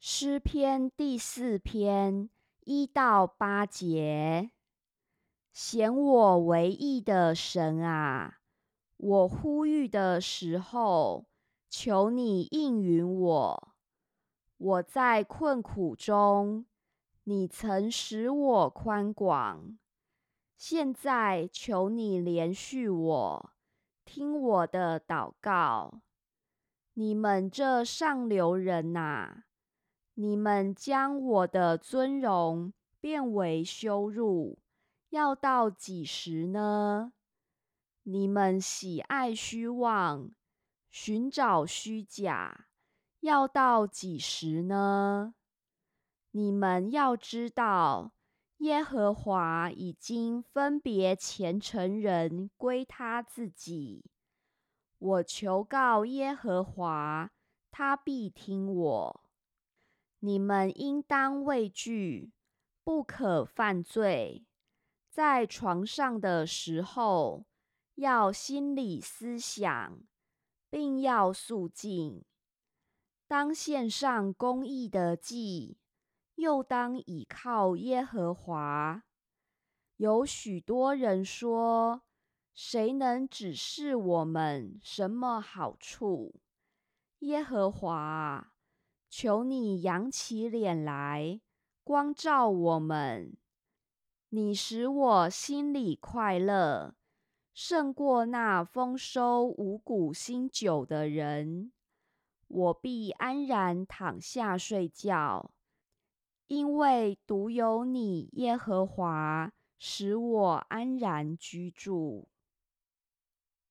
诗篇第四篇一到八节，显我为义的神啊，我呼吁的时候，求你应允我。我在困苦中，你曾使我宽广，现在求你怜恤我，听我的祷告。你们这上流人呐！你们将我的尊荣变为羞辱，要到几时呢？你们喜爱虚妄，寻找虚假，要到几时呢？你们要知道，耶和华已经分别虔诚人归他自己。我求告耶和华，他必听我。你们应当畏惧，不可犯罪。在床上的时候，要心里思想，并要肃静。当献上公义的祭，又当倚靠耶和华。有许多人说：“谁能指示我们什么好处？”耶和华。求你扬起脸来，光照我们。你使我心里快乐，胜过那丰收五谷新酒的人。我必安然躺下睡觉，因为独有你耶和华使我安然居住。